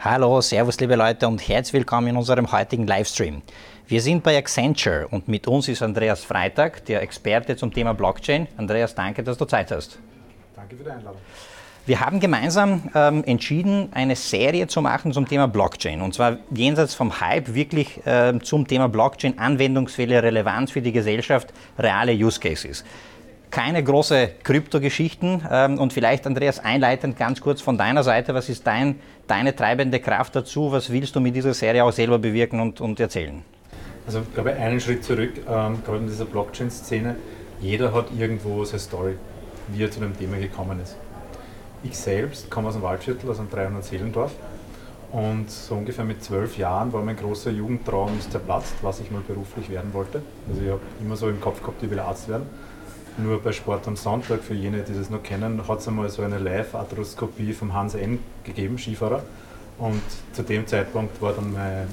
Hallo, Servus liebe Leute und herzlich willkommen in unserem heutigen Livestream. Wir sind bei Accenture und mit uns ist Andreas Freitag, der Experte zum Thema Blockchain. Andreas, danke, dass du Zeit hast. Danke für die Einladung. Wir haben gemeinsam ähm, entschieden, eine Serie zu machen zum Thema Blockchain. Und zwar jenseits vom Hype wirklich äh, zum Thema Blockchain, Anwendungsfälle, Relevanz für die Gesellschaft, reale Use Cases keine große Kryptogeschichten ähm, und vielleicht, Andreas, einleitend ganz kurz von deiner Seite, was ist dein, deine treibende Kraft dazu? Was willst du mit dieser Serie auch selber bewirken und, und erzählen? Also ich glaube, einen Schritt zurück, ähm, gerade in dieser Blockchain-Szene, jeder hat irgendwo seine Story, wie er zu dem Thema gekommen ist. Ich selbst komme aus dem Waldviertel, aus einem 300-Seelendorf und so ungefähr mit zwölf Jahren war mein großer Jugendtraum zerplatzt, was ich mal beruflich werden wollte. Also ich habe immer so im Kopf gehabt, ich will Arzt werden nur bei Sport am Sonntag, für jene, die das noch kennen, hat es einmal so eine Live-Arthroskopie vom Hans N. gegeben, Skifahrer. Und zu dem Zeitpunkt war dann meine,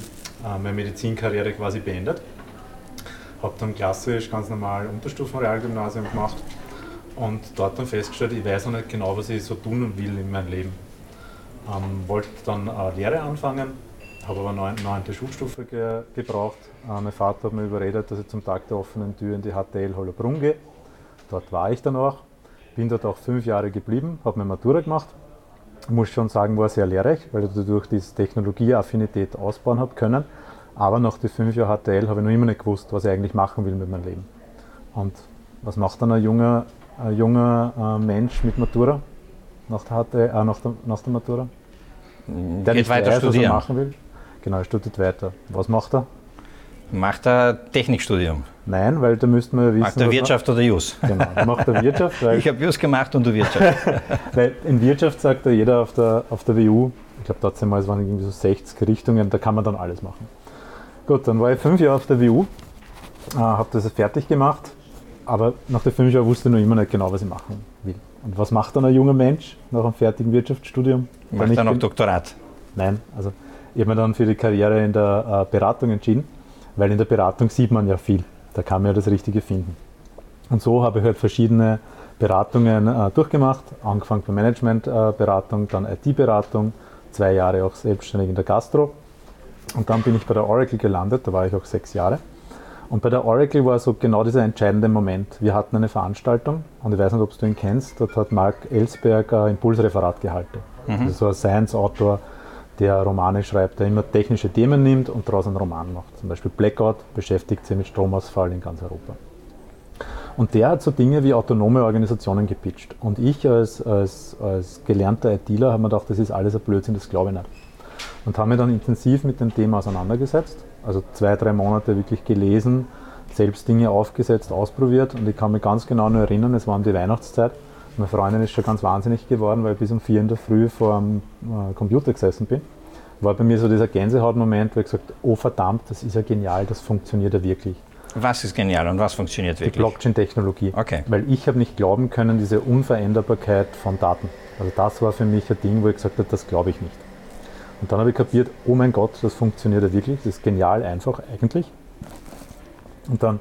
äh, meine Medizinkarriere quasi beendet. Habe dann klassisch ganz normal Unterstufenrealgymnasium gemacht und dort dann festgestellt, ich weiß noch nicht genau, was ich so tun will in meinem Leben. Ähm, wollte dann äh, Lehre anfangen, habe aber eine neunte Schulstufe ge gebraucht. Äh, mein Vater hat mir überredet, dass ich zum Tag der offenen Tür in die HTL Hollerbrunn gehe. Dort war ich dann auch, bin dort auch fünf Jahre geblieben, habe meine Matura gemacht. Ich muss schon sagen, war sehr lehrreich, weil ich dadurch diese Technologieaffinität ausbauen habe können. Aber nach den fünf Jahren HTL habe ich noch immer nicht gewusst, was ich eigentlich machen will mit meinem Leben. Und was macht dann ein junger, ein junger äh, Mensch mit Matura? Nach der, HTL, äh, nach der, nach der Matura? Der Geht weiter weiß, studieren. Was er machen will. Genau, er studiert weiter. Was macht er? Macht er Technikstudium? Nein, weil da müsste man ja wissen. Macht er Wirtschaft oder Jus? Genau, macht er Wirtschaft. ich habe Jus gemacht und du Wirtschaft. weil in Wirtschaft sagt ja jeder auf der, auf der WU, ich glaube, dort waren es irgendwie so 60 Richtungen, da kann man dann alles machen. Gut, dann war ich fünf Jahre auf der WU, äh, habe das fertig gemacht, aber nach den fünf Jahren wusste ich noch immer nicht genau, was ich machen will. Und was macht dann ein junger Mensch nach einem fertigen Wirtschaftsstudium? Macht er noch Doktorat? Nein, also ich habe mich dann für die Karriere in der äh, Beratung entschieden weil in der Beratung sieht man ja viel. Da kann man ja das Richtige finden. Und so habe ich halt verschiedene Beratungen äh, durchgemacht, angefangen bei Managementberatung, äh, dann IT-Beratung, zwei Jahre auch selbstständig in der Gastro. Und dann bin ich bei der Oracle gelandet, da war ich auch sechs Jahre. Und bei der Oracle war so genau dieser entscheidende Moment. Wir hatten eine Veranstaltung und ich weiß nicht, ob du ihn kennst, dort hat Mark Ellsberg ein Impulsreferat gehalten. Mhm. Also so ein Science-Autor, der Romane schreibt, der immer technische Themen nimmt und daraus einen Roman macht. Zum Beispiel Blackout beschäftigt sich mit Stromausfall in ganz Europa. Und der hat so Dinge wie autonome Organisationen gepitcht. Und ich als, als, als gelernter ITler habe mir gedacht, das ist alles ein Blödsinn, das glaube ich nicht. Und habe mich dann intensiv mit dem Thema auseinandergesetzt. Also zwei, drei Monate wirklich gelesen, selbst Dinge aufgesetzt, ausprobiert. Und ich kann mich ganz genau nur erinnern, es war um die Weihnachtszeit. Meine Freundin ist schon ganz wahnsinnig geworden, weil ich bis um vier in der Früh vor dem äh, Computer gesessen bin. War bei mir so dieser Gänsehautmoment, wo ich gesagt oh verdammt, das ist ja genial, das funktioniert ja wirklich. Was ist genial und was funktioniert wirklich? Die Blockchain-Technologie. Okay. Weil ich habe nicht glauben können, diese Unveränderbarkeit von Daten. Also das war für mich ein Ding, wo ich gesagt habe, das glaube ich nicht. Und dann habe ich kapiert, oh mein Gott, das funktioniert ja wirklich, das ist genial einfach eigentlich. Und dann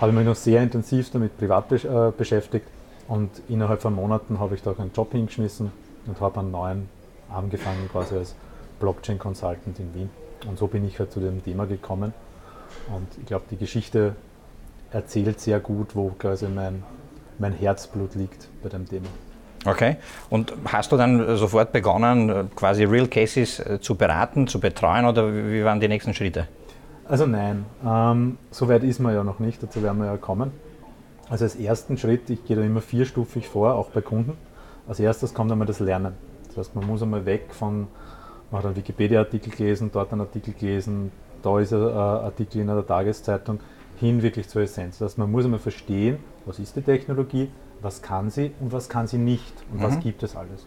habe ich mich noch sehr intensiv damit privat äh, beschäftigt und innerhalb von Monaten habe ich da einen Job hingeschmissen und habe einen neuen angefangen, quasi als Blockchain Consultant in Wien. Und so bin ich halt zu dem Thema gekommen. Und ich glaube, die Geschichte erzählt sehr gut, wo quasi mein, mein Herzblut liegt bei dem Thema. Okay. Und hast du dann sofort begonnen, quasi Real Cases äh, zu beraten, zu betreuen oder wie waren die nächsten Schritte? Also nein, ähm, so weit ist man ja noch nicht, dazu werden wir ja kommen. Also als ersten Schritt, ich gehe da immer vierstufig vor, auch bei Kunden. Als erstes kommt einmal das Lernen. Das heißt, man muss einmal weg von, man hat einen Wikipedia-Artikel gelesen, dort einen Artikel gelesen, da ist ein Artikel in einer Tageszeitung, hin wirklich zur Essenz. Das heißt, man muss einmal verstehen, was ist die Technologie, was kann sie und was kann sie nicht und mhm. was gibt es alles.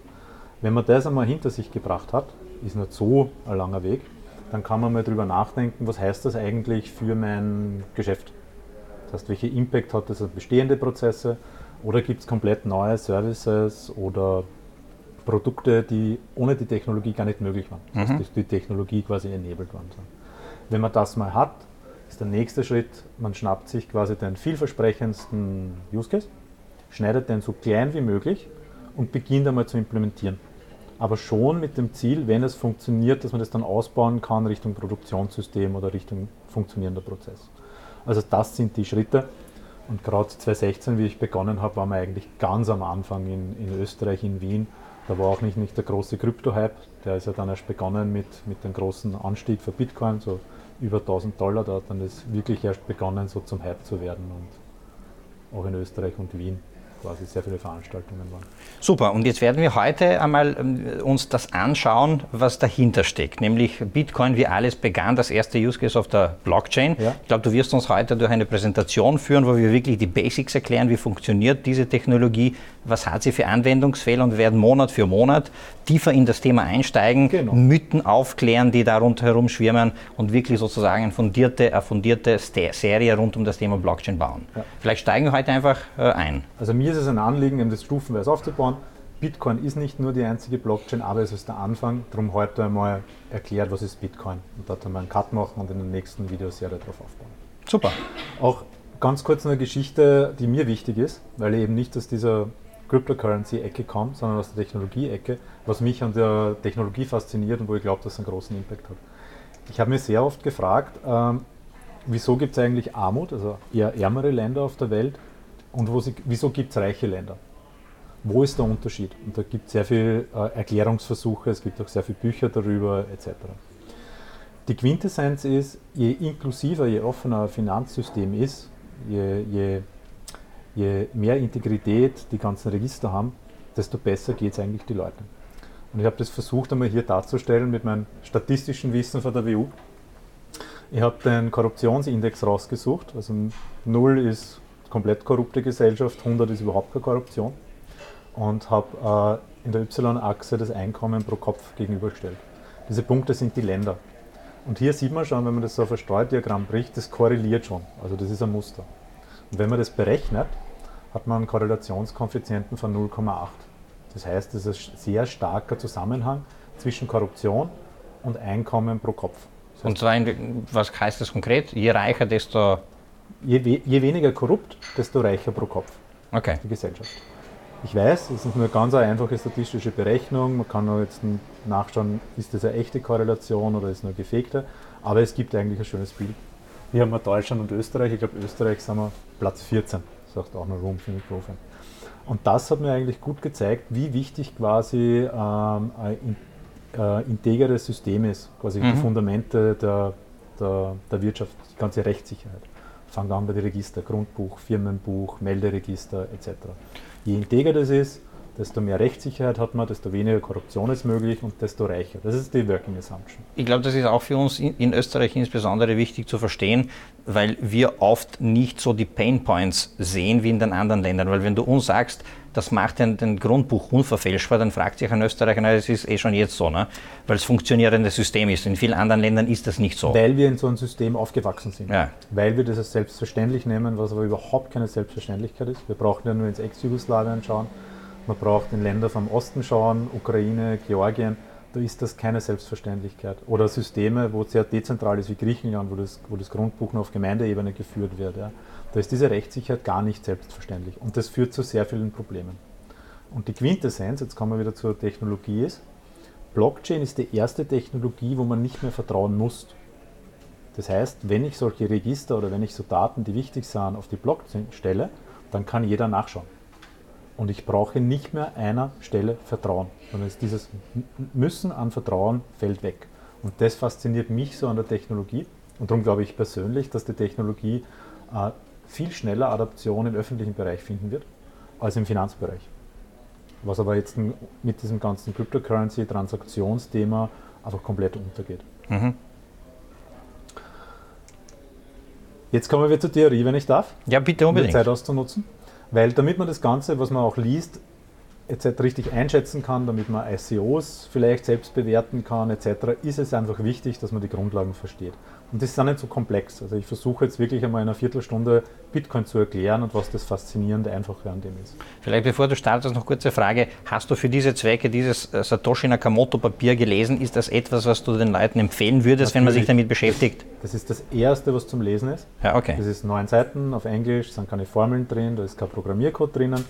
Wenn man das einmal hinter sich gebracht hat, ist nicht so ein langer Weg, dann kann man mal drüber nachdenken, was heißt das eigentlich für mein Geschäft. Das heißt, welche Impact hat das auf bestehende Prozesse oder gibt es komplett neue Services oder Produkte, die ohne die Technologie gar nicht möglich waren. Das heißt, mhm. die Technologie quasi enabelt worden sind. Wenn man das mal hat, ist der nächste Schritt, man schnappt sich quasi den vielversprechendsten Use Case, schneidet den so klein wie möglich und beginnt einmal zu implementieren. aber schon mit dem Ziel, wenn es funktioniert, dass man das dann ausbauen kann Richtung Produktionssystem oder Richtung funktionierender Prozess. Also das sind die Schritte. Und gerade 2016, wie ich begonnen habe, waren wir eigentlich ganz am Anfang in, in Österreich, in Wien. Da war auch nicht, nicht der große Krypto-Hype, der ist ja dann erst begonnen mit, mit dem großen Anstieg für Bitcoin, so über 1000 Dollar. Da hat dann das wirklich erst begonnen, so zum Hype zu werden und auch in Österreich und Wien quasi sehr viele Veranstaltungen waren. Super, und jetzt werden wir heute einmal ähm, uns das anschauen, was dahinter steckt, nämlich Bitcoin, wie alles begann, das erste Use Case auf der Blockchain. Ja. Ich glaube, du wirst uns heute durch eine Präsentation führen, wo wir wirklich die Basics erklären, wie funktioniert diese Technologie, was hat sie für Anwendungsfälle und wir werden Monat für Monat tiefer in das Thema einsteigen, genau. Mythen aufklären, die da rundherum schwirren und wirklich sozusagen eine fundierte, eine fundierte Serie rund um das Thema Blockchain bauen. Ja. Vielleicht steigen wir heute einfach äh, ein. Also mir ist es ein Anliegen, eben das stufenweise aufzubauen. Bitcoin ist nicht nur die einzige Blockchain, aber es ist der Anfang. Darum heute einmal erklärt, was ist Bitcoin. Und dort wir einen Cut machen und in der nächsten Videoserie darauf aufbauen. Super. Auch ganz kurz eine Geschichte, die mir wichtig ist, weil ich eben nicht aus dieser Cryptocurrency-Ecke komme, sondern aus der Technologie-Ecke, was mich an der Technologie fasziniert und wo ich glaube, dass es einen großen Impact hat. Ich habe mir sehr oft gefragt, ähm, wieso gibt es eigentlich Armut, also eher ärmere Länder auf der Welt, und sie, wieso gibt es reiche Länder? Wo ist der Unterschied? Und da gibt es sehr viele äh, Erklärungsversuche, es gibt auch sehr viele Bücher darüber etc. Die Quintessenz ist, je inklusiver, je offener ein Finanzsystem ist, je, je, je mehr Integrität die ganzen Register haben, desto besser geht es eigentlich den Leuten. Und ich habe das versucht einmal hier darzustellen mit meinem statistischen Wissen von der WU. Ich habe den Korruptionsindex rausgesucht. Also 0 ist komplett korrupte Gesellschaft, 100 ist überhaupt keine Korruption. Und habe äh, in der Y-Achse das Einkommen pro Kopf gegenübergestellt. Diese Punkte sind die Länder. Und hier sieht man schon, wenn man das so auf ein Streudiagramm bricht, das korreliert schon. Also das ist ein Muster. Und wenn man das berechnet, hat man einen Korrelationskoeffizienten von 0,8. Das heißt, es ist ein sehr starker Zusammenhang zwischen Korruption und Einkommen pro Kopf. Das heißt, und zwar, in, was heißt das konkret? Je reicher, desto je, je weniger korrupt, desto reicher pro Kopf okay. die Gesellschaft. Ich weiß, es ist nur eine ganz einfache statistische Berechnung. Man kann jetzt nachschauen, ist das eine echte Korrelation oder ist es nur gefegte. Aber es gibt eigentlich ein schönes Bild. Hier haben wir Deutschland und Österreich. Ich glaube, Österreich sind wir Platz 14. Sagt auch noch Room für Mikrofon. Und das hat mir eigentlich gut gezeigt, wie wichtig quasi ähm, ein äh, integres System ist, quasi mhm. die Fundamente der, der, der Wirtschaft, die ganze Rechtssicherheit fangen an bei den Register, Grundbuch, Firmenbuch, Melderegister etc. Je integer das ist, desto mehr Rechtssicherheit hat man, desto weniger Korruption ist möglich und desto reicher. Das ist die Working Assumption. Ich glaube, das ist auch für uns in Österreich insbesondere wichtig zu verstehen, weil wir oft nicht so die Pain Points sehen wie in den anderen Ländern. Weil wenn du uns sagst, das macht den, den Grundbuch unverfälschbar, dann fragt sich ein Österreicher, na, das ist eh schon jetzt so, ne? weil es funktionierendes System ist. In vielen anderen Ländern ist das nicht so. Weil wir in so einem System aufgewachsen sind. Ja. Weil wir das als selbstverständlich nehmen, was aber überhaupt keine Selbstverständlichkeit ist. Wir brauchen ja nur ins Ex-Jugoslawien schauen, man braucht in Länder vom Osten schauen, Ukraine, Georgien, da ist das keine Selbstverständlichkeit. Oder Systeme, wo es sehr dezentral ist wie Griechenland, wo das, wo das Grundbuch nur auf Gemeindeebene geführt wird. Ja. Da ist diese Rechtssicherheit gar nicht selbstverständlich und das führt zu sehr vielen Problemen. Und die Quintessenz, jetzt kommen wir wieder zur Technologie, ist, Blockchain ist die erste Technologie, wo man nicht mehr vertrauen muss. Das heißt, wenn ich solche Register oder wenn ich so Daten, die wichtig sind, auf die Blockchain stelle, dann kann jeder nachschauen. Und ich brauche nicht mehr einer Stelle Vertrauen, sondern dieses Müssen an Vertrauen fällt weg. Und das fasziniert mich so an der Technologie. Und darum glaube ich persönlich, dass die Technologie äh, viel schneller Adaption im öffentlichen Bereich finden wird als im Finanzbereich. Was aber jetzt mit diesem ganzen Cryptocurrency-Transaktionsthema einfach komplett untergeht. Mhm. Jetzt kommen wir zur Theorie, wenn ich darf. Ja, bitte unbedingt. Um die Zeit auszunutzen. Weil damit man das Ganze, was man auch liest, etc. richtig einschätzen kann, damit man ICOs vielleicht selbst bewerten kann, etc., ist es einfach wichtig, dass man die Grundlagen versteht. Und das ist auch nicht so komplex. Also ich versuche jetzt wirklich einmal in einer Viertelstunde Bitcoin zu erklären und was das Faszinierende Einfache an dem ist. Vielleicht bevor du startest, noch kurze Frage. Hast du für diese Zwecke dieses äh, Satoshi Nakamoto Papier gelesen? Ist das etwas, was du den Leuten empfehlen würdest, Natürlich. wenn man sich damit beschäftigt? Das ist das Erste, was zum Lesen ist. Ja, okay. Das ist neun Seiten auf Englisch, sind keine Formeln drin, da ist kein Programmiercode drinnen.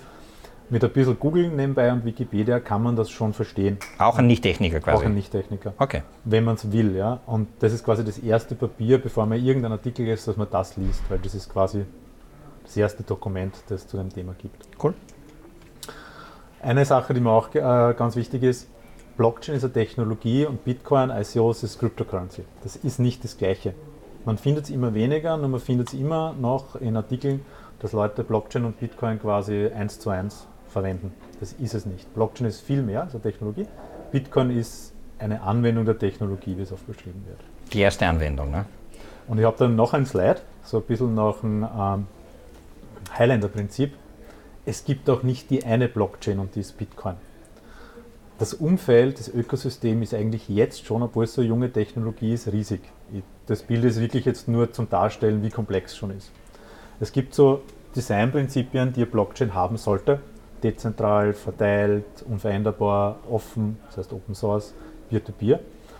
Mit ein bisschen Googeln nebenbei und Wikipedia kann man das schon verstehen. Auch ein Nicht-Techniker quasi? Auch ein Nicht-Techniker. Okay. Wenn man es will, ja. Und das ist quasi das erste Papier, bevor man irgendein Artikel ist, dass man das liest, weil das ist quasi das erste Dokument, das es zu dem Thema gibt. Cool. Eine Sache, die mir auch äh, ganz wichtig ist, Blockchain ist eine Technologie und Bitcoin, ICOs ist Cryptocurrency. Das ist nicht das Gleiche. Man findet es immer weniger und man findet es immer noch in Artikeln, dass Leute Blockchain und Bitcoin quasi eins zu eins verwenden. Das ist es nicht. Blockchain ist viel mehr als eine Technologie. Bitcoin ist eine Anwendung der Technologie, wie es oft beschrieben wird. Die erste Anwendung, ne? Und ich habe dann noch ein Slide, so ein bisschen nach dem ähm, Highlander-Prinzip. Es gibt auch nicht die eine Blockchain und die ist Bitcoin. Das Umfeld, das Ökosystem ist eigentlich jetzt schon, obwohl es so junge Technologie ist, riesig. Das Bild ist wirklich jetzt nur zum Darstellen, wie komplex es schon ist. Es gibt so Designprinzipien, die eine Blockchain haben sollte dezentral, verteilt, unveränderbar, offen, das heißt Open Source, Peer-to-Peer.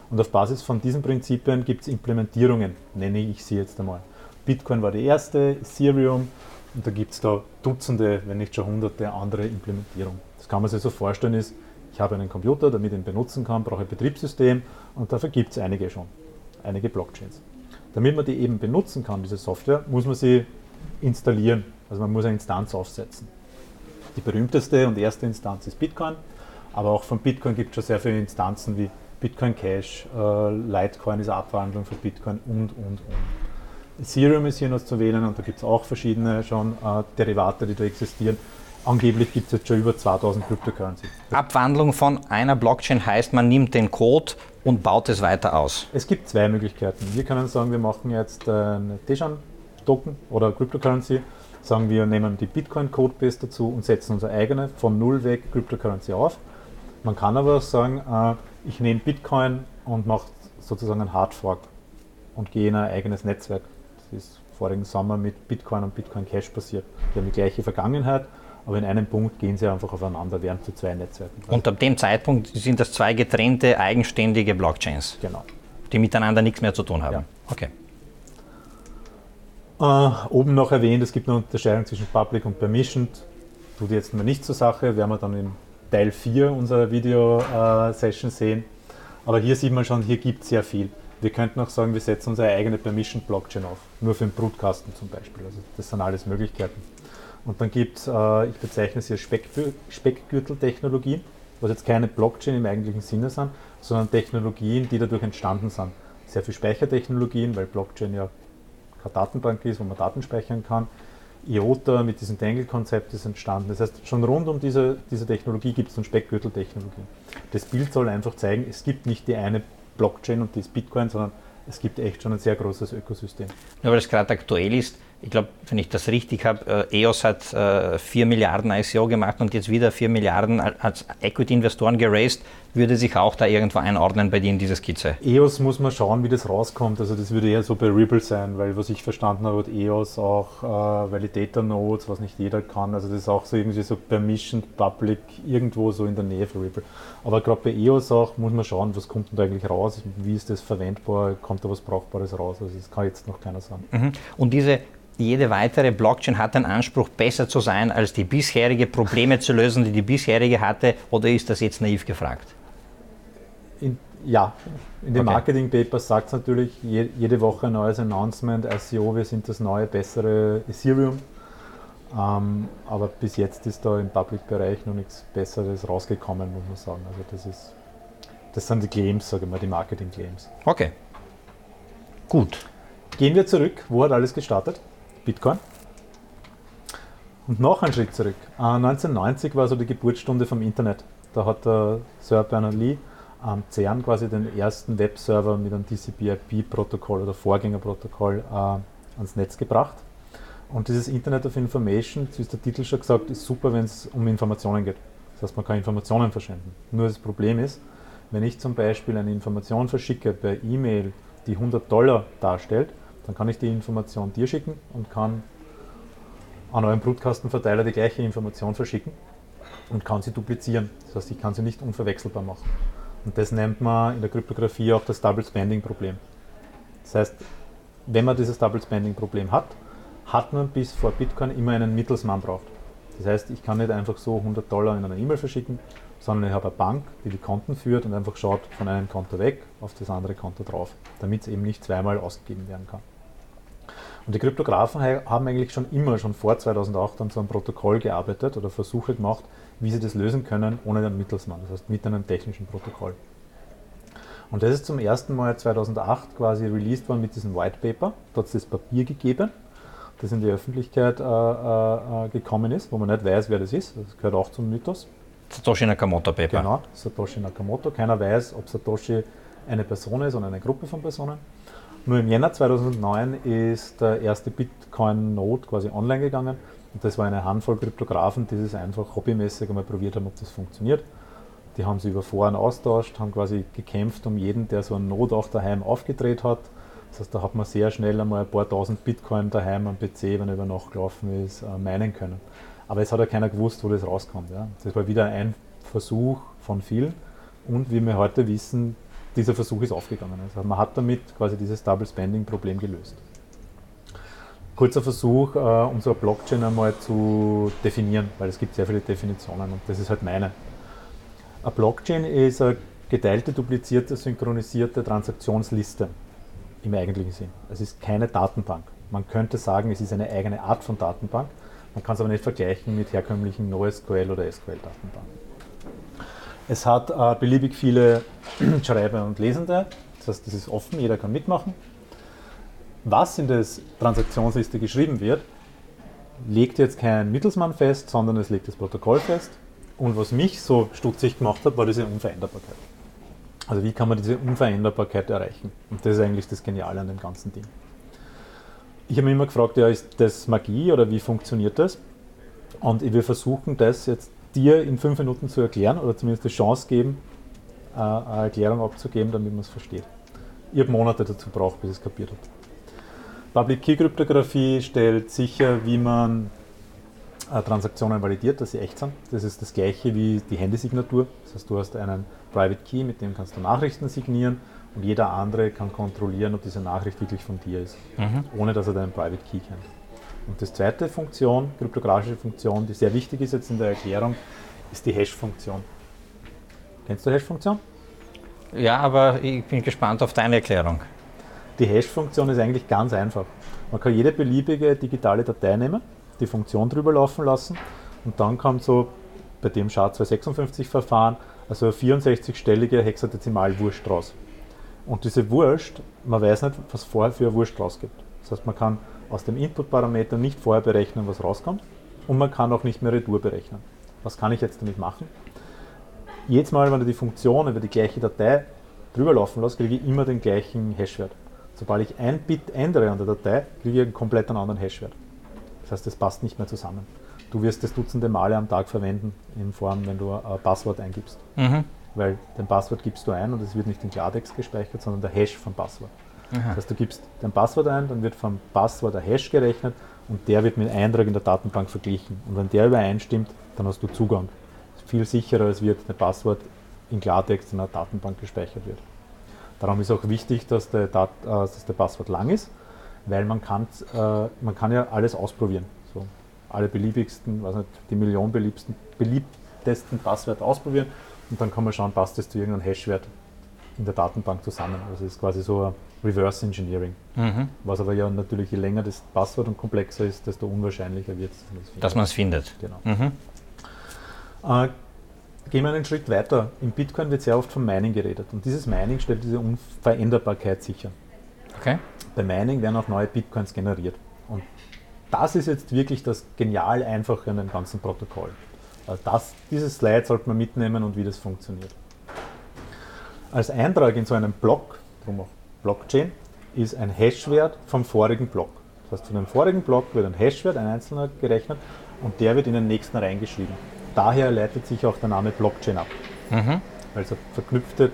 Und auf Basis von diesen Prinzipien gibt es Implementierungen, nenne ich sie jetzt einmal. Bitcoin war die erste, Ethereum, und da gibt es da Dutzende, wenn nicht schon hunderte andere Implementierungen. Das kann man sich so vorstellen, ist, ich habe einen Computer, damit ich ihn benutzen kann, brauche ein Betriebssystem und dafür gibt es einige schon, einige Blockchains. Damit man die eben benutzen kann, diese Software, muss man sie installieren, also man muss eine Instanz aufsetzen. Die berühmteste und erste Instanz ist Bitcoin, aber auch von Bitcoin gibt es schon sehr viele Instanzen wie Bitcoin Cash, äh, Litecoin ist eine Abwandlung von Bitcoin und, und, und. Ethereum ist hier noch zu wählen und da gibt es auch verschiedene schon äh, Derivate, die da existieren. Angeblich gibt es jetzt schon über 2000 Cryptocurrency. Abwandlung von einer Blockchain heißt, man nimmt den Code und baut es weiter aus. Es gibt zwei Möglichkeiten. Wir können sagen, wir machen jetzt eine Tejan-Token oder Cryptocurrency sagen wir, nehmen die Bitcoin-Codebase dazu und setzen unsere eigene von null weg Cryptocurrency auf. Man kann aber auch sagen, äh, ich nehme Bitcoin und mache sozusagen einen Hardfork und gehe in ein eigenes Netzwerk. Das ist vorigen Sommer mit Bitcoin und Bitcoin Cash passiert. Die haben die gleiche Vergangenheit, aber in einem Punkt gehen sie einfach aufeinander, während zu zwei Netzwerken. Und ab dem Zeitpunkt sind das zwei getrennte, eigenständige Blockchains. Genau. Die miteinander nichts mehr zu tun haben. Ja. Okay. Äh, oben noch erwähnt, es gibt eine Unterscheidung zwischen Public und Permissioned. Tut jetzt mal nicht zur Sache, werden wir dann in Teil 4 unserer Video-Session sehen. Aber hier sieht man schon, hier gibt es sehr viel. Wir könnten auch sagen, wir setzen unsere eigene Permission-Blockchain auf, nur für den Brutkasten zum Beispiel. Also das sind alles Möglichkeiten. Und dann gibt es, äh, ich bezeichne es hier Speckgürteltechnologien, was jetzt keine Blockchain im eigentlichen Sinne sind, sondern Technologien, die dadurch entstanden sind. Sehr viel Speichertechnologien, weil Blockchain ja eine Datenbank ist, wo man Daten speichern kann. IOTA mit diesem Dangle-Konzept ist entstanden. Das heißt, schon rund um diese, diese Technologie gibt es eine Speckgürtel-Technologie. Das Bild soll einfach zeigen, es gibt nicht die eine Blockchain und die ist Bitcoin, sondern es gibt echt schon ein sehr großes Ökosystem. Ja, weil es gerade aktuell ist, ich glaube, wenn ich das richtig habe, äh, EOS hat äh, 4 Milliarden ICO gemacht und jetzt wieder 4 Milliarden als Equity-Investoren geraced. Würde sich auch da irgendwo einordnen bei dir in diese Skizze? EOS muss man schauen, wie das rauskommt. Also das würde eher so bei Ripple sein, weil was ich verstanden habe, hat EOS auch äh, Validator Nodes, was nicht jeder kann. Also das ist auch so irgendwie so Permissioned Public irgendwo so in der Nähe von Ripple. Aber gerade bei EOS auch muss man schauen, was kommt denn da eigentlich raus, wie ist das verwendbar, kommt da was Brauchbares raus. Also das kann jetzt noch keiner sagen. Mhm. Und diese jede weitere Blockchain hat den Anspruch, besser zu sein, als die bisherige Probleme zu lösen, die die bisherige hatte, oder ist das jetzt naiv gefragt? Ja, in den okay. Marketing Papers sagt es natürlich je, jede Woche ein neues Announcement, ICO, wir sind das neue, bessere Ethereum. Ähm, aber bis jetzt ist da im Public-Bereich noch nichts Besseres rausgekommen, muss man sagen. Also das ist, das sind die Claims, sage ich mal, die Marketing-Claims. Okay. Gut. Gehen wir zurück. Wo hat alles gestartet? Bitcoin. Und noch einen Schritt zurück. 1990 äh, war so die Geburtsstunde vom Internet. Da hat der Sir Bernard-Lee am CERN quasi den ersten Webserver mit einem TCP/IP-Protokoll oder Vorgängerprotokoll äh, ans Netz gebracht. Und dieses Internet of Information, wie der Titel schon gesagt, ist super, wenn es um Informationen geht. Das heißt, man kann Informationen verschwenden. Nur das Problem ist, wenn ich zum Beispiel eine Information verschicke per E-Mail, die 100 Dollar darstellt, dann kann ich die Information dir schicken und kann an euren Brutkastenverteiler die gleiche Information verschicken und kann sie duplizieren. Das heißt, ich kann sie nicht unverwechselbar machen. Und das nennt man in der Kryptographie auch das Double Spending Problem. Das heißt, wenn man dieses Double Spending Problem hat, hat man bis vor Bitcoin immer einen Mittelsmann braucht. Das heißt, ich kann nicht einfach so 100 Dollar in einer E-Mail verschicken, sondern ich habe eine Bank, die die Konten führt und einfach schaut von einem Konto weg auf das andere Konto drauf, damit es eben nicht zweimal ausgegeben werden kann. Und die Kryptografen haben eigentlich schon immer, schon vor 2008, an so einem Protokoll gearbeitet oder Versuche gemacht, wie sie das lösen können ohne den Mittelsmann, das heißt mit einem technischen Protokoll. Und das ist zum ersten Mal 2008 quasi released worden mit diesem White Paper. Da hat es das Papier gegeben, das in die Öffentlichkeit äh, äh, gekommen ist, wo man nicht weiß, wer das ist. Das gehört auch zum Mythos. Satoshi Nakamoto Paper. Genau, Satoshi Nakamoto. Keiner weiß, ob Satoshi eine Person ist oder eine Gruppe von Personen. Nur im Jänner 2009 ist der erste Bitcoin-Node quasi online gegangen. Und das war eine Handvoll Kryptografen, die das einfach hobbymäßig einmal probiert haben, ob das funktioniert. Die haben sie über Foren austauscht, haben quasi gekämpft um jeden, der so einen Node auch daheim aufgedreht hat. Das heißt, da hat man sehr schnell einmal ein paar tausend Bitcoin daheim am PC, wenn er über Nacht gelaufen ist, äh, meinen können. Aber es hat ja keiner gewusst, wo das rauskommt. Ja. Das war wieder ein Versuch von vielen. Und wie wir heute wissen, dieser Versuch ist aufgegangen. Also man hat damit quasi dieses Double Spending Problem gelöst. Kurzer Versuch, äh, eine Blockchain einmal zu definieren, weil es gibt sehr viele Definitionen und das ist halt meine. Eine Blockchain ist eine geteilte, duplizierte, synchronisierte Transaktionsliste im eigentlichen Sinn. Es ist keine Datenbank. Man könnte sagen, es ist eine eigene Art von Datenbank. Man kann es aber nicht vergleichen mit herkömmlichen NoSQL oder SQL-Datenbanken. Es hat äh, beliebig viele Schreiber und Lesende, das heißt, das ist offen, jeder kann mitmachen. Was in der Transaktionsliste geschrieben wird, legt jetzt kein Mittelsmann fest, sondern es legt das Protokoll fest. Und was mich so stutzig gemacht hat, war diese Unveränderbarkeit. Also wie kann man diese Unveränderbarkeit erreichen? Und das ist eigentlich das Geniale an dem ganzen Ding. Ich habe mich immer gefragt, ja, ist das Magie oder wie funktioniert das? Und wir versuchen das jetzt dir in fünf Minuten zu erklären oder zumindest die Chance geben, äh, eine Erklärung abzugeben, damit man es versteht. Ich habe Monate dazu gebraucht, bis ich es kapiert habe. Public Key Kryptographie stellt sicher, wie man äh, Transaktionen validiert, dass sie echt sind. Das ist das gleiche wie die Handysignatur. Das heißt, du hast einen Private Key, mit dem kannst du Nachrichten signieren und jeder andere kann kontrollieren, ob diese Nachricht wirklich von dir ist, mhm. ohne dass er deinen Private Key kennt. Und die zweite Funktion, kryptografische Funktion, die sehr wichtig ist jetzt in der Erklärung, ist die Hash-Funktion. Kennst du Hash-Funktion? Ja, aber ich bin gespannt auf deine Erklärung. Die Hash-Funktion ist eigentlich ganz einfach. Man kann jede beliebige digitale Datei nehmen, die Funktion drüber laufen lassen und dann kommt so bei dem SHA-256-Verfahren also eine 64-stellige Hexadezimal-Wurst raus. Und diese Wurst, man weiß nicht, was vorher für eine Wurst rausgibt. Das heißt, man kann aus dem Input-Parameter nicht vorher berechnen, was rauskommt und man kann auch nicht mehr Retour berechnen. Was kann ich jetzt damit machen? Jedes Mal, wenn ich die Funktion über die gleiche Datei drüber laufen lasse, kriege ich immer den gleichen Hashwert. Sobald ich ein Bit ändere an der Datei, kriege ich einen komplett anderen Hashwert. Das heißt, das passt nicht mehr zusammen. Du wirst das Dutzende Male am Tag verwenden, in Form, wenn du ein Passwort eingibst. Mhm. Weil dein Passwort gibst du ein und es wird nicht in Klartext gespeichert, sondern der Hash vom Passwort. Aha. Das heißt, du gibst dein Passwort ein, dann wird vom Passwort ein Hash gerechnet und der wird mit Eintrag in der Datenbank verglichen. Und wenn der übereinstimmt, dann hast du Zugang. Viel sicherer, als wird dein Passwort in Klartext in einer Datenbank gespeichert wird. Darum ist auch wichtig, dass der, Dat äh, dass der Passwort lang ist, weil man kann, äh, man kann ja alles ausprobieren. So, alle beliebigsten, was nicht, die Million beliebtesten, beliebtesten Passwörter ausprobieren und dann kann man schauen, passt das zu irgendeinem Hashwert in der Datenbank zusammen. Also es ist quasi so ein Reverse Engineering. Mhm. Was aber ja natürlich, je länger das Passwort und komplexer ist, desto unwahrscheinlicher wird es. Dass man es findet. Genau. Mhm. Äh, gehen wir einen Schritt weiter. Im Bitcoin wird sehr oft vom Mining geredet. Und dieses Mining stellt diese Unveränderbarkeit sicher. Okay. Bei Mining werden auch neue Bitcoins generiert. Und das ist jetzt wirklich das genial Einfache an dem ganzen Protokoll. Also das, dieses Slide sollte man mitnehmen und wie das funktioniert. Als Eintrag in so einem Block, darum auch Blockchain, ist ein Hashwert vom vorigen Block. Das heißt, von dem vorigen Block wird ein Hashwert, ein einzelner gerechnet und der wird in den nächsten reingeschrieben. Daher leitet sich auch der Name Blockchain ab. Mhm. Weil es eine verknüpfte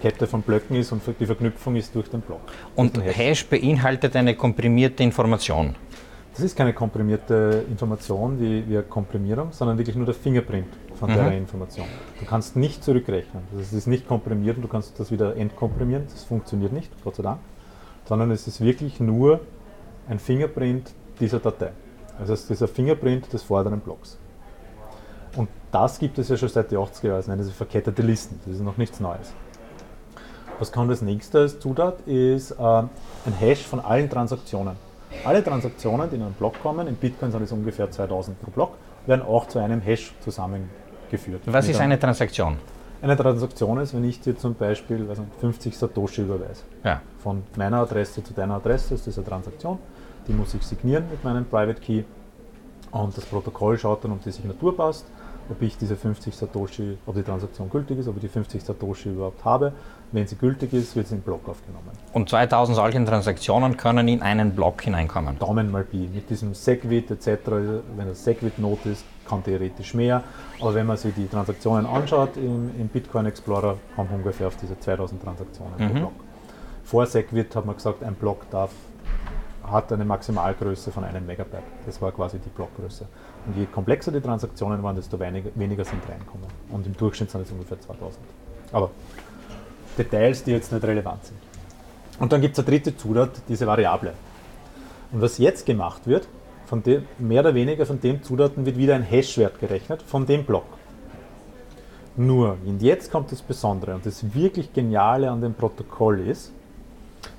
Kette von Blöcken ist und die Verknüpfung ist durch den Block. Und Hash. Hash beinhaltet eine komprimierte Information. Das ist keine komprimierte Information wie, wie eine Komprimierung, sondern wirklich nur der Fingerprint von mhm. der Information. Du kannst nicht zurückrechnen. Das ist nicht komprimiert und du kannst das wieder entkomprimieren. Das funktioniert nicht, Gott sei Dank. Sondern es ist wirklich nur ein Fingerprint dieser Datei. Also das ist ein Fingerprint des vorderen Blocks. Das gibt es ja schon seit den 80er Jahren, das nennen sie verkettete Listen. Das ist noch nichts Neues. Was kommt als nächstes Zutat? Ist äh, ein Hash von allen Transaktionen. Alle Transaktionen, die in einen Block kommen, in Bitcoin sind es ungefähr 2000 pro Block, werden auch zu einem Hash zusammengeführt. Was ist eine Transaktion? Eine Transaktion ist, wenn ich dir zum Beispiel nicht, 50 Satoshi überweise. Ja. Von meiner Adresse zu deiner Adresse ist das eine Transaktion. Die muss ich signieren mit meinem Private Key. Und das Protokoll schaut dann, ob die Signatur passt, ob ich diese 50 Satoshi, ob die Transaktion gültig ist, ob ich die 50 Satoshi überhaupt habe. Wenn sie gültig ist, wird sie in den Block aufgenommen. Und 2000 solchen Transaktionen können in einen Block hineinkommen? Daumen mal Pi. Mit diesem Segwit etc., wenn das Segwit-Not ist, kann theoretisch mehr. Aber wenn man sich die Transaktionen anschaut im, im Bitcoin Explorer, kommen wir ungefähr auf diese 2000 Transaktionen mhm. pro Block. Vor Segwit hat man gesagt, ein Block darf, hat eine Maximalgröße von einem Megabyte. Das war quasi die Blockgröße. Und je komplexer die Transaktionen waren, desto weniger, weniger sind reinkommen. Und im Durchschnitt sind es ungefähr 2000. Aber Details, die jetzt nicht relevant sind. Und dann gibt es eine dritte Zutat, diese Variable. Und was jetzt gemacht wird, von dem, mehr oder weniger von dem Zutaten wird wieder ein Hashwert gerechnet von dem Block. Nur, und jetzt kommt das Besondere und das wirklich Geniale an dem Protokoll ist,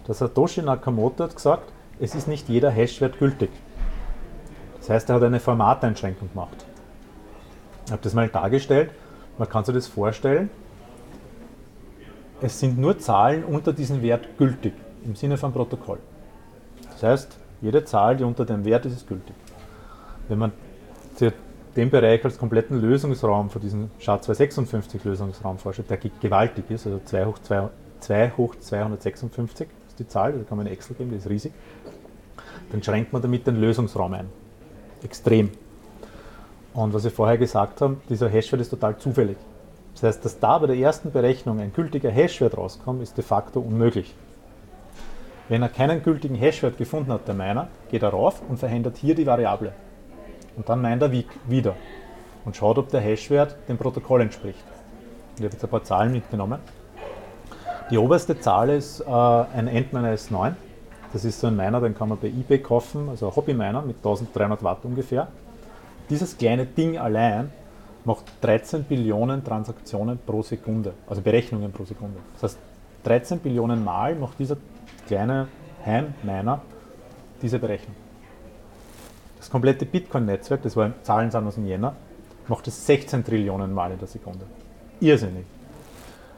dass Satoshi Nakamoto hat gesagt, es ist nicht jeder Hashwert gültig. Das heißt, er hat eine Formateinschränkung gemacht. Ich habe das mal dargestellt. Man kann sich das vorstellen. Es sind nur Zahlen unter diesem Wert gültig, im Sinne von Protokoll. Das heißt, jede Zahl, die unter dem Wert ist, ist gültig. Wenn man den Bereich als kompletten Lösungsraum für diesen SHA-256 Lösungsraum vorstellt, der gewaltig ist, also 2 hoch, 2, 2 hoch 256 ist die Zahl, da kann man in Excel geben, die ist riesig, dann schränkt man damit den Lösungsraum ein. Extrem. Und was wir vorher gesagt haben, dieser Hashwert ist total zufällig. Das heißt, dass da bei der ersten Berechnung ein gültiger Hashwert rauskommt, ist de facto unmöglich. Wenn er keinen gültigen Hashwert gefunden hat, der Miner, geht er rauf und verändert hier die Variable. Und dann meint er wieder und schaut, ob der Hashwert dem Protokoll entspricht. Ich habe jetzt ein paar Zahlen mitgenommen. Die oberste Zahl ist äh, ein Endminer S9. Das ist so ein Miner, den kann man bei eBay kaufen, also ein Hobby-Miner mit 1300 Watt ungefähr. Dieses kleine Ding allein macht 13 Billionen Transaktionen pro Sekunde, also Berechnungen pro Sekunde. Das heißt, 13 Billionen Mal macht dieser kleine Heim-Miner diese Berechnung. Das komplette Bitcoin-Netzwerk, das war Zahlen sind aus dem Jänner, macht es 16 Trillionen Mal in der Sekunde. Irrsinnig.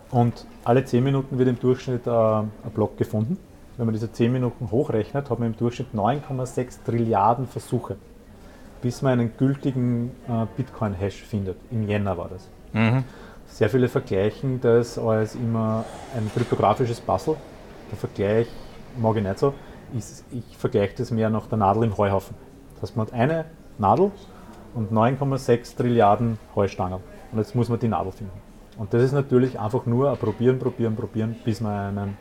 Und alle 10 Minuten wird im Durchschnitt äh, ein Block gefunden. Wenn man diese 10 Minuten hochrechnet, hat man im Durchschnitt 9,6 Trilliarden Versuche, bis man einen gültigen äh, Bitcoin-Hash findet. Im Jänner war das. Mhm. Sehr viele vergleichen das als immer ein kryptografisches Puzzle. Der Vergleich mag ich nicht so. Ich, ich vergleiche das mehr nach der Nadel im Heuhaufen. Das heißt, man hat eine Nadel und 9,6 Trilliarden Heustangen. Und jetzt muss man die Nadel finden. Und das ist natürlich einfach nur ein Probieren, Probieren, Probieren, bis man einen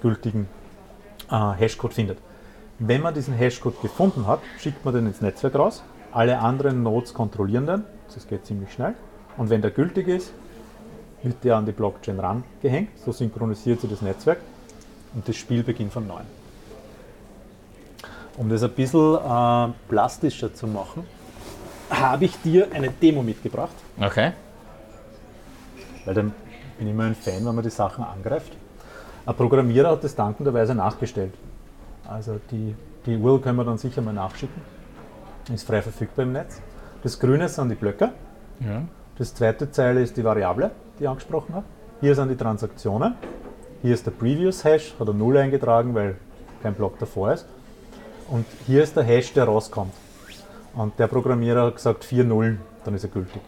gültigen äh, Hashcode findet. Wenn man diesen Hashcode gefunden hat, schickt man den ins Netzwerk raus. Alle anderen Nodes kontrollieren den. Das geht ziemlich schnell. Und wenn der gültig ist, wird der an die Blockchain rangehängt. So synchronisiert sich das Netzwerk und das Spiel beginnt von neuem. Um das ein bisschen äh, plastischer zu machen, habe ich dir eine Demo mitgebracht. Okay. Weil dann bin ich immer ein Fan, wenn man die Sachen angreift. Ein Programmierer hat das dankenderweise nachgestellt. Also die, die URL können wir dann sicher mal nachschicken. Ist frei verfügbar im Netz. Das Grüne sind die Blöcke. Ja. Das zweite Zeile ist die Variable, die ich angesprochen habe. Hier sind die Transaktionen. Hier ist der Previous Hash, hat er 0 eingetragen, weil kein Block davor ist. Und hier ist der Hash, der rauskommt. Und der Programmierer hat gesagt, vier Nullen, dann ist er gültig.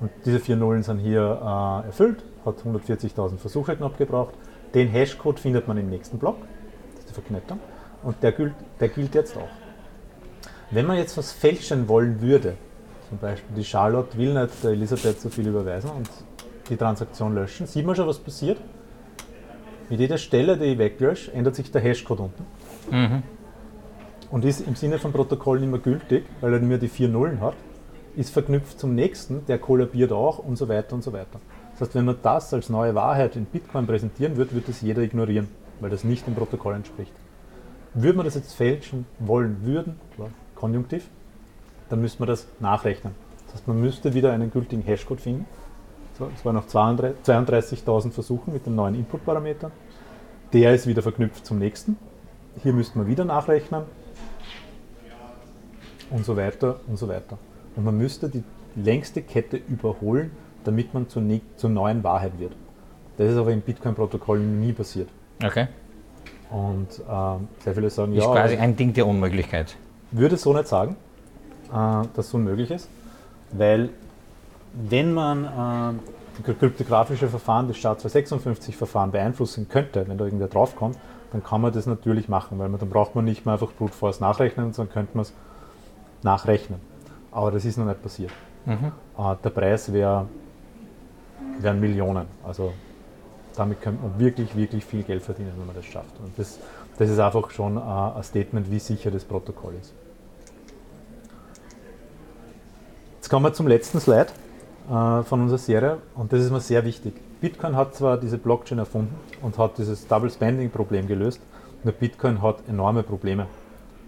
Und diese vier Nullen sind hier äh, erfüllt, hat 140.000 Versuche knapp gebraucht. Den Hashcode findet man im nächsten Block, das ist die Verknettung. Und der gilt, der gilt jetzt auch. Wenn man jetzt was fälschen wollen würde, zum Beispiel die Charlotte will nicht der Elisabeth so viel überweisen und die Transaktion löschen, sieht man schon, was passiert. Mit jeder Stelle, die ich weglösche, ändert sich der Hashcode unten. Mhm. Und ist im Sinne von Protokoll nicht mehr gültig, weil er nur die vier Nullen hat, ist verknüpft zum nächsten, der kollabiert auch und so weiter und so weiter. Das heißt, wenn man das als neue Wahrheit in Bitcoin präsentieren wird, wird das jeder ignorieren, weil das nicht dem Protokoll entspricht. Würde man das jetzt fälschen wollen würden, konjunktiv, dann müsste man das nachrechnen. Das heißt, man müsste wieder einen gültigen Hashcode finden. Es waren noch 32.000 Versuchen mit den neuen Input-Parametern. Der ist wieder verknüpft zum nächsten. Hier müsste man wieder nachrechnen und so weiter und so weiter. Und man müsste die längste Kette überholen, damit man zur, zur neuen Wahrheit wird. Das ist aber im Bitcoin-Protokoll nie passiert. Okay. Und ähm, sehr viele sagen, ist ja. Ist quasi ein Ding der Unmöglichkeit. Würde so nicht sagen, äh, dass so unmöglich ist, weil wenn man äh, kryptografische Verfahren des SHA-256-Verfahren beeinflussen könnte, wenn da irgendwer draufkommt, dann kann man das natürlich machen, weil man, dann braucht man nicht mehr einfach Brute Force nachrechnen, sondern könnte man es nachrechnen. Aber das ist noch nicht passiert. Mhm. Äh, der Preis wäre wären Millionen. Also damit könnte man wirklich, wirklich viel Geld verdienen, wenn man das schafft. Und das, das ist einfach schon äh, ein Statement, wie sicher das Protokoll ist. Jetzt kommen wir zum letzten Slide äh, von unserer Serie und das ist mir sehr wichtig. Bitcoin hat zwar diese Blockchain erfunden und hat dieses Double Spending Problem gelöst, nur Bitcoin hat enorme Probleme,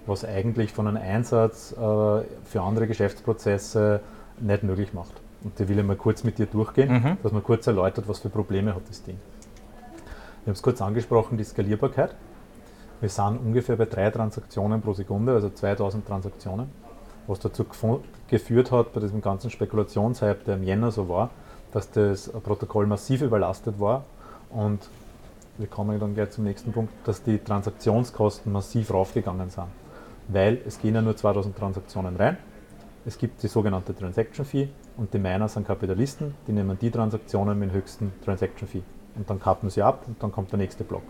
was eigentlich von einem Einsatz äh, für andere Geschäftsprozesse nicht möglich macht. Und die will ich mal kurz mit dir durchgehen, mhm. dass man kurz erläutert, was für Probleme hat das Ding. Ich habe es kurz angesprochen, die Skalierbarkeit. Wir sind ungefähr bei drei Transaktionen pro Sekunde, also 2000 Transaktionen, was dazu geführt hat, bei diesem ganzen Spekulationshype, der im Jänner so war, dass das Protokoll massiv überlastet war und wir kommen dann gleich zum nächsten Punkt, dass die Transaktionskosten massiv raufgegangen sind. Weil es gehen ja nur 2000 Transaktionen rein, es gibt die sogenannte Transaction Fee und die Miner sind Kapitalisten, die nehmen die Transaktionen mit dem höchsten Transaction Fee. Und dann kappen sie ab und dann kommt der nächste Block.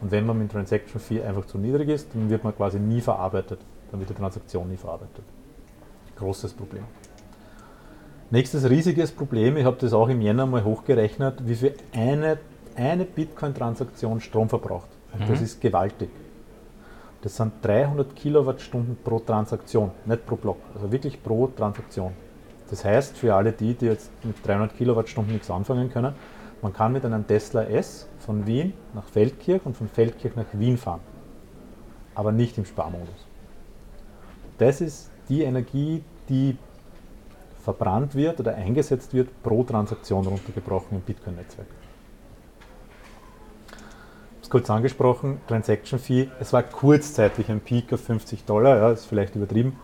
Und wenn man mit Transaction Fee einfach zu niedrig ist, dann wird man quasi nie verarbeitet. Dann wird die Transaktion nie verarbeitet. Großes Problem. Nächstes riesiges Problem, ich habe das auch im Jänner mal hochgerechnet, wie viel eine, eine Bitcoin-Transaktion Strom verbraucht. Mhm. das ist gewaltig. Das sind 300 Kilowattstunden pro Transaktion, nicht pro Block, also wirklich pro Transaktion. Das heißt, für alle die, die jetzt mit 300 Kilowattstunden nichts anfangen können, man kann mit einem Tesla S von Wien nach Feldkirch und von Feldkirch nach Wien fahren, aber nicht im Sparmodus. Das ist die Energie, die verbrannt wird oder eingesetzt wird pro Transaktion runtergebrochen im Bitcoin-Netzwerk. Ich habe es kurz angesprochen, Transaction Fee, es war kurzzeitig ein Peak auf 50 Dollar, ja, ist vielleicht übertrieben,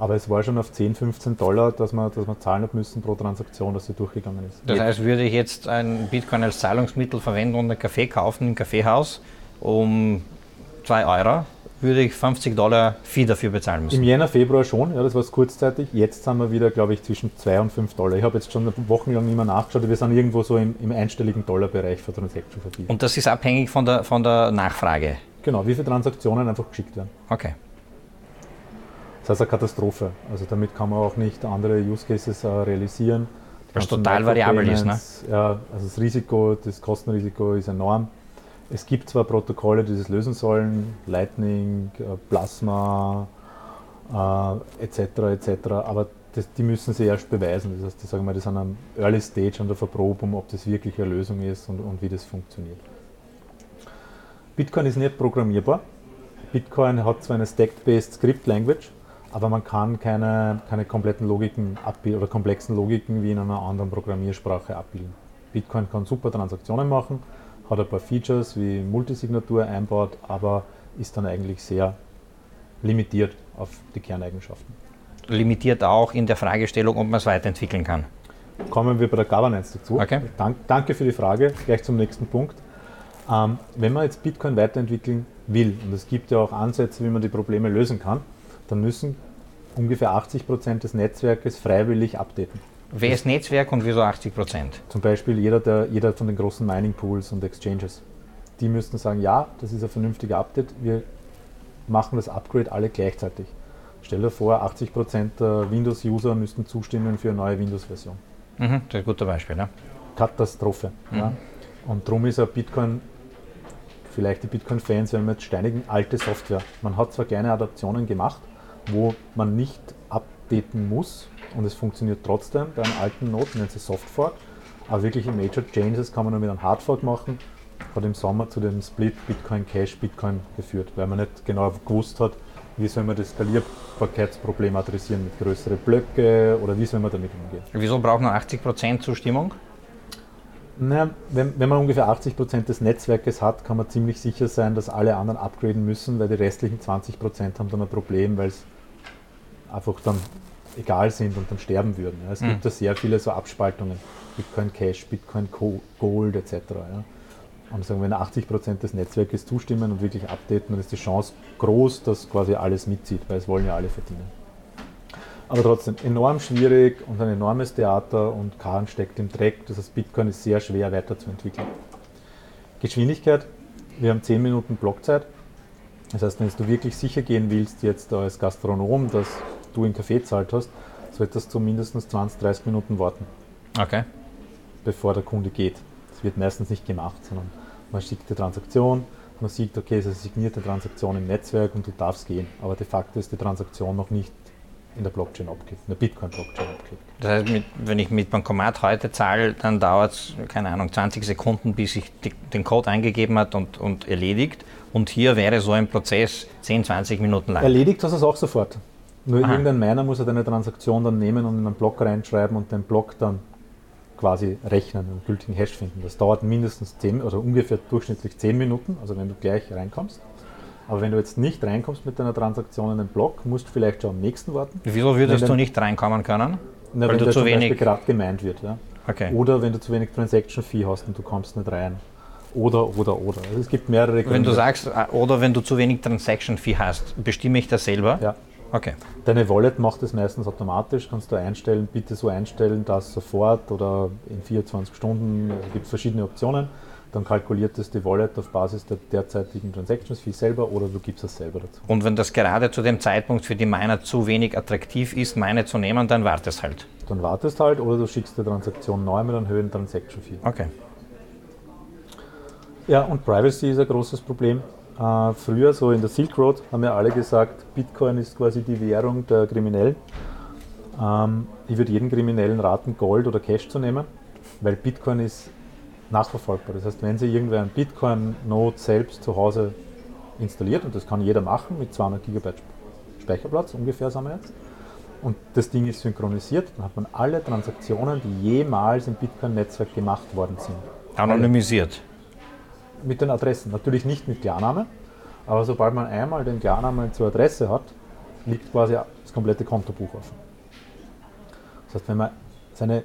aber es war schon auf 10, 15 Dollar, dass man, dass man zahlen hat müssen pro Transaktion, dass sie durchgegangen ist. Das heißt, würde ich jetzt ein Bitcoin als Zahlungsmittel verwenden und einen Kaffee kaufen im Kaffeehaus um 2 Euro, würde ich 50 Dollar Fee dafür bezahlen müssen. Im Jänner, Februar schon, ja, das war es kurzzeitig. Jetzt sind wir wieder, glaube ich, zwischen 2 und 5 Dollar. Ich habe jetzt schon wochenlang nicht mehr nachgeschaut, wir sind irgendwo so im, im einstelligen Dollarbereich für Transaction Fee. Und das ist abhängig von der, von der Nachfrage? Genau, wie viele Transaktionen einfach geschickt werden. Okay. Das heißt eine Katastrophe. Also damit kann man auch nicht andere Use Cases äh, realisieren. Was total variabel ist, ne? Ja, also das Risiko, das Kostenrisiko ist enorm. Es gibt zwar Protokolle, die das lösen sollen, Lightning, äh, Plasma äh, etc. etc., aber das, die müssen sie erst beweisen. Das heißt, die sagen mal, das sind am Early Stage an der Verprobung, ob das wirklich eine Lösung ist und, und wie das funktioniert. Bitcoin ist nicht programmierbar. Bitcoin hat zwar eine Stack-Based Script Language, aber man kann keine, keine kompletten Logiken abbilden oder komplexen Logiken wie in einer anderen Programmiersprache abbilden. Bitcoin kann super Transaktionen machen, hat ein paar Features wie Multisignatur einbaut, aber ist dann eigentlich sehr limitiert auf die Kerneigenschaften. Limitiert auch in der Fragestellung, ob man es weiterentwickeln kann. Kommen wir bei der Governance dazu. Okay. Dank, danke für die Frage. Gleich zum nächsten Punkt. Ähm, wenn man jetzt Bitcoin weiterentwickeln will, und es gibt ja auch Ansätze, wie man die Probleme lösen kann, dann müssen ungefähr 80 Prozent des Netzwerkes freiwillig updaten. Wer ist Netzwerk und wieso 80 Prozent? Zum Beispiel jeder, der, jeder von den großen Mining Pools und Exchanges. Die müssten sagen, ja, das ist ein vernünftiger Update, wir machen das Upgrade alle gleichzeitig. Stell dir vor, 80 Prozent der Windows-User müssten zustimmen für eine neue Windows-Version. Mhm, das ist ein guter Beispiel. Ne? Katastrophe. Mhm. Ja. Und darum ist ein Bitcoin vielleicht die Bitcoin-Fans, wir haben jetzt steinigen alte Software. Man hat zwar kleine Adaptionen gemacht, wo man nicht updaten muss und es funktioniert trotzdem bei einem alten Node, nennt sich Softfork. Aber wirklich im Major Changes kann man nur mit einem Hardfork machen. Hat im Sommer zu dem Split Bitcoin Cash Bitcoin geführt, weil man nicht genau gewusst hat, Wie soll man das Skalierbarkeitsproblem adressieren mit größeren Blöcke oder wie soll man damit umgehen? Wieso braucht man 80% Zustimmung? Naja, wenn, wenn man ungefähr 80% des Netzwerkes hat, kann man ziemlich sicher sein, dass alle anderen upgraden müssen, weil die restlichen 20% haben dann ein Problem, weil es einfach dann egal sind und dann sterben würden. Ja. Es mhm. gibt da sehr viele so Abspaltungen, Bitcoin Cash, Bitcoin Gold etc. Ja. Und sagen, wenn 80% des Netzwerkes zustimmen und wirklich updaten, dann ist die Chance groß, dass quasi alles mitzieht, weil es wollen ja alle verdienen. Aber trotzdem enorm schwierig und ein enormes Theater und Kahn steckt im Dreck. Das heißt, Bitcoin ist sehr schwer weiterzuentwickeln. Geschwindigkeit, wir haben 10 Minuten Blockzeit. Das heißt, wenn du wirklich sicher gehen willst, jetzt als Gastronom, dass du einen Kaffee zahlt hast, solltest du mindestens 20, 30 Minuten warten. Okay. Bevor der Kunde geht. Das wird meistens nicht gemacht, sondern man schickt die Transaktion, man sieht, okay, es ist eine signierte Transaktion im Netzwerk und du darfst gehen. Aber de facto ist die Transaktion noch nicht in der Blockchain abgelegt, in der Bitcoin-Blockchain abgelegt. Das heißt, mit, wenn ich mit Bankomat heute zahle, dann dauert es, keine Ahnung, 20 Sekunden, bis ich die, den Code eingegeben hat und, und erledigt. Und hier wäre so ein Prozess 10, 20 Minuten lang. Erledigt hast du es auch sofort. Nur Aha. irgendein Miner muss er deine Transaktion dann nehmen und in einen Block reinschreiben und den Block dann quasi rechnen und gültigen Hash finden. Das dauert mindestens 10 oder ungefähr durchschnittlich 10 Minuten, also wenn du gleich reinkommst. Aber wenn du jetzt nicht reinkommst mit deiner Transaktion in den Block, musst du vielleicht schon am nächsten warten. Wieso würdest du nicht reinkommen können? Na, Weil wenn du zu wenig gerade gemeint wird. Ja? Okay. Oder wenn du zu wenig Transaction Fee hast und du kommst nicht rein. Oder, oder, oder. Also es gibt mehrere Gründe. Wenn du sagst, äh, oder wenn du zu wenig Transaction Fee hast, bestimme ich das selber? Ja. Okay. Deine Wallet macht das meistens automatisch, kannst du einstellen, bitte so einstellen, dass sofort oder in 24 Stunden, es gibt verschiedene Optionen. Dann kalkuliert es die Wallet auf Basis der derzeitigen Transactions Fee selber oder du gibst es selber dazu. Und wenn das gerade zu dem Zeitpunkt für die Miner zu wenig attraktiv ist, meine zu nehmen, dann wartest halt. Dann wartest halt oder du schickst die Transaktion neu mit einem höheren Transaction Fee. Okay. Ja, und Privacy ist ein großes Problem. Äh, früher, so in der Silk Road, haben ja alle gesagt, Bitcoin ist quasi die Währung der Kriminellen. Ähm, ich würde jedem Kriminellen raten, Gold oder Cash zu nehmen, weil Bitcoin ist nachverfolgbar. Das heißt, wenn Sie irgendwer einen Bitcoin-Node selbst zu Hause installiert, und das kann jeder machen mit 200 GB Speicherplatz, ungefähr sagen wir jetzt, und das Ding ist synchronisiert, dann hat man alle Transaktionen, die jemals im Bitcoin-Netzwerk gemacht worden sind. Anonymisiert mit den Adressen. Natürlich nicht mit Klarnamen, aber sobald man einmal den Klarnamen zur Adresse hat, liegt quasi das komplette Kontobuch offen. Das heißt, wenn man seine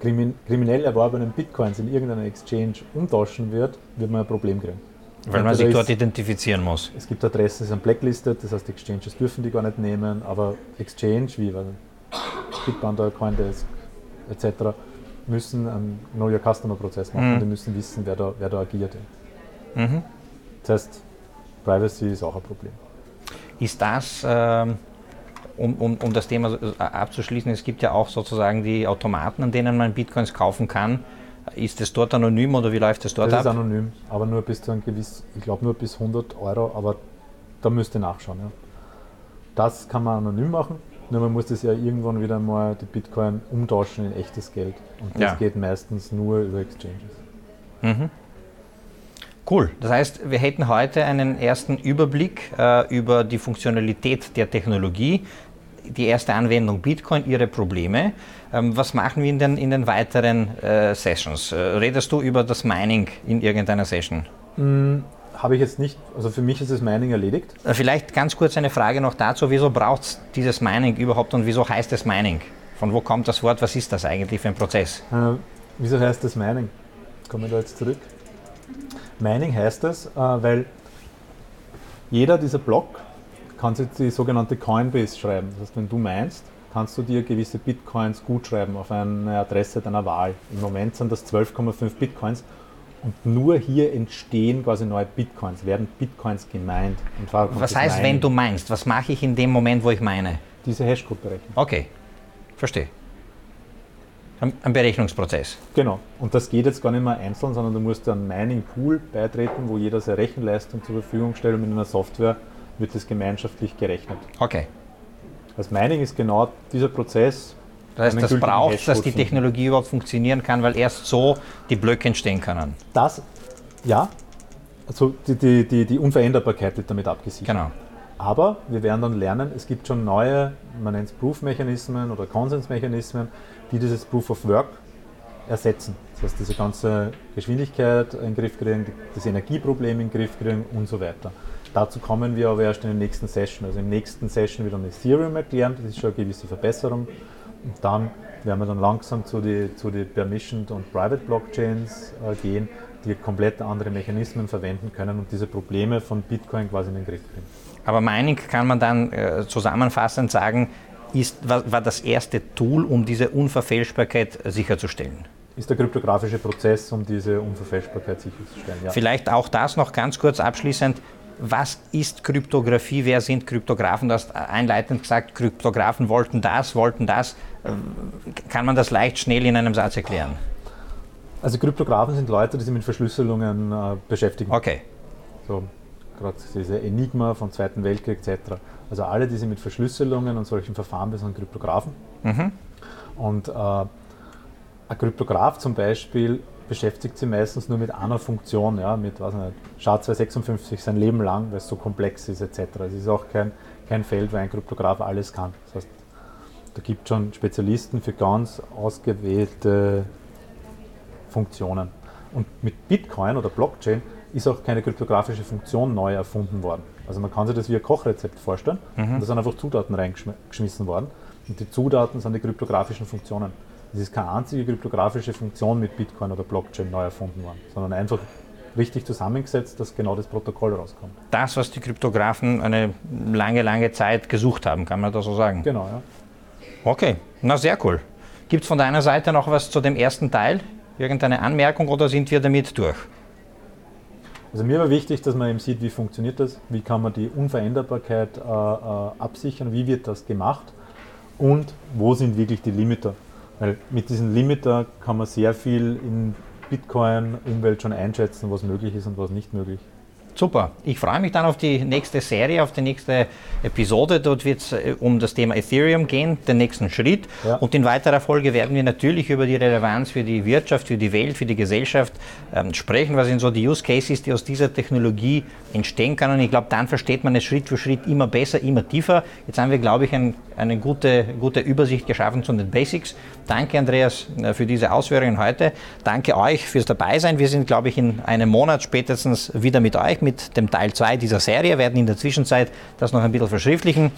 kriminell erworbenen Bitcoins in irgendeiner Exchange umtauschen wird, wird man ein Problem kriegen. Weil man sich dort identifizieren muss. Es gibt Adressen, die sind blacklisted, das heißt, Exchanges dürfen die gar nicht nehmen, aber Exchange wie Bitbounder, Coindesk etc. müssen einen Know Your Customer Prozess machen. Mhm. Die müssen wissen, wer da, wer da agiert. Mhm. Das heißt, Privacy ist auch ein Problem. Ist das, ähm, um, um, um das Thema äh, abzuschließen, es gibt ja auch sozusagen die Automaten, an denen man Bitcoins kaufen kann. Ist es dort anonym oder wie läuft es dort das ab? Das ist anonym, aber nur bis zu einem gewissen, ich glaube nur bis 100 Euro, aber da müsst ihr nachschauen. Ja. Das kann man anonym machen, nur man muss das ja irgendwann wieder mal die Bitcoin umtauschen in echtes Geld. Und das ja. geht meistens nur über Exchanges. Mhm. Cool. Das heißt, wir hätten heute einen ersten Überblick äh, über die Funktionalität der Technologie, die erste Anwendung Bitcoin, ihre Probleme. Ähm, was machen wir in den, in den weiteren äh, Sessions? Äh, redest du über das Mining in irgendeiner Session? Mm, Habe ich jetzt nicht. Also für mich ist das Mining erledigt. Äh, vielleicht ganz kurz eine Frage noch dazu. Wieso braucht es dieses Mining überhaupt und wieso heißt es Mining? Von wo kommt das Wort? Was ist das eigentlich für ein Prozess? Äh, wieso heißt das Mining? Kommen wir da jetzt zurück? Mining heißt es, äh, weil jeder dieser Block kann sich die sogenannte Coinbase schreiben. Das heißt, wenn du meinst, kannst du dir gewisse Bitcoins gutschreiben auf eine Adresse deiner Wahl. Im Moment sind das 12,5 Bitcoins und nur hier entstehen quasi neue Bitcoins, werden Bitcoins gemeint. was heißt, Mining. wenn du meinst? Was mache ich in dem Moment, wo ich meine? Diese Hashcode berechnen. Okay, verstehe. Ein Berechnungsprozess. Genau. Und das geht jetzt gar nicht mehr einzeln, sondern du musst einen Mining Pool beitreten, wo jeder seine Rechenleistung zur Verfügung stellt und mit einer Software wird das gemeinschaftlich gerechnet. Okay. Das Mining ist genau dieser Prozess. Das heißt, das braucht, dass die Technologie überhaupt funktionieren kann, weil erst so die Blöcke entstehen können. Das, ja. Also die, die, die, die Unveränderbarkeit wird damit abgesichert. Genau. Aber wir werden dann lernen, es gibt schon neue, man nennt es Proof-Mechanismen oder Konsensmechanismen, die dieses Proof of Work ersetzen. Das heißt, diese ganze Geschwindigkeit in den Griff kriegen, das Energieproblem in den Griff kriegen und so weiter. Dazu kommen wir aber erst in der nächsten Session. Also im nächsten Session wieder ein Ethereum erklären, das ist schon eine gewisse Verbesserung. Und dann werden wir dann langsam zu den zu die Permissioned und Private Blockchains äh, gehen, die komplett andere Mechanismen verwenden können und diese Probleme von Bitcoin quasi in den Griff kriegen. Aber Mining kann man dann äh, zusammenfassend sagen, ist, war, war, das erste Tool, um diese Unverfälschbarkeit sicherzustellen. Ist der kryptografische Prozess, um diese Unverfälschbarkeit sicherzustellen. Ja. Vielleicht auch das noch ganz kurz abschließend. Was ist Kryptographie? Wer sind Kryptografen? Du hast einleitend gesagt, Kryptografen wollten das, wollten das. Äh, kann man das leicht schnell in einem Satz erklären? Also Kryptografen sind Leute, die sich mit Verschlüsselungen äh, beschäftigen. Okay. So, gerade diese Enigma vom Zweiten Weltkrieg etc. Also alle, die sich mit Verschlüsselungen und solchen Verfahren sind Kryptografen. Mhm. Und äh, ein Kryptograph zum Beispiel beschäftigt sich meistens nur mit einer Funktion, ja, mit was nicht, SHA-256 sein Leben lang, weil es so komplex ist etc. Es ist auch kein, kein Feld, wo ein Kryptograph alles kann. Das heißt, da gibt es schon Spezialisten für ganz ausgewählte Funktionen. Und mit Bitcoin oder Blockchain ist auch keine kryptografische Funktion neu erfunden worden. Also man kann sich das wie ein Kochrezept vorstellen. Mhm. Und da sind einfach Zutaten reingeschmissen worden. Und die Zutaten sind die kryptografischen Funktionen. Es ist keine einzige kryptografische Funktion mit Bitcoin oder Blockchain neu erfunden worden, sondern einfach richtig zusammengesetzt, dass genau das Protokoll rauskommt. Das, was die Kryptografen eine lange, lange Zeit gesucht haben, kann man das so sagen? Genau, ja. Okay, na sehr cool. Gibt es von deiner Seite noch was zu dem ersten Teil? Irgendeine Anmerkung oder sind wir damit durch? Also mir war wichtig, dass man eben sieht, wie funktioniert das, wie kann man die Unveränderbarkeit äh, äh, absichern, wie wird das gemacht und wo sind wirklich die Limiter. Weil mit diesem Limiter kann man sehr viel in Bitcoin-Umwelt schon einschätzen, was möglich ist und was nicht möglich. Super. Ich freue mich dann auf die nächste Serie, auf die nächste Episode. Dort wird es äh, um das Thema Ethereum gehen, den nächsten Schritt. Ja. Und in weiterer Folge werden wir natürlich über die Relevanz für die Wirtschaft, für die Welt, für die Gesellschaft ähm, sprechen. Was sind so die Use Cases, die aus dieser Technologie entstehen können? Und ich glaube, dann versteht man es Schritt für Schritt immer besser, immer tiefer. Jetzt haben wir, glaube ich, ein, eine gute, gute Übersicht geschaffen zu den Basics. Danke, Andreas, äh, für diese Ausführungen heute. Danke euch fürs Dabeisein. Wir sind, glaube ich, in einem Monat spätestens wieder mit euch mit dem Teil 2 dieser Serie, werden in der Zwischenzeit das noch ein bisschen verschriftlichen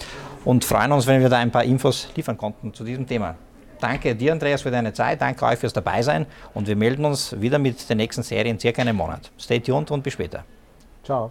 und freuen uns, wenn wir da ein paar Infos liefern konnten zu diesem Thema. Danke dir, Andreas, für deine Zeit. Danke euch fürs Dabeisein und wir melden uns wieder mit der nächsten Serie in circa einem Monat. Stay tuned und bis später. Ciao.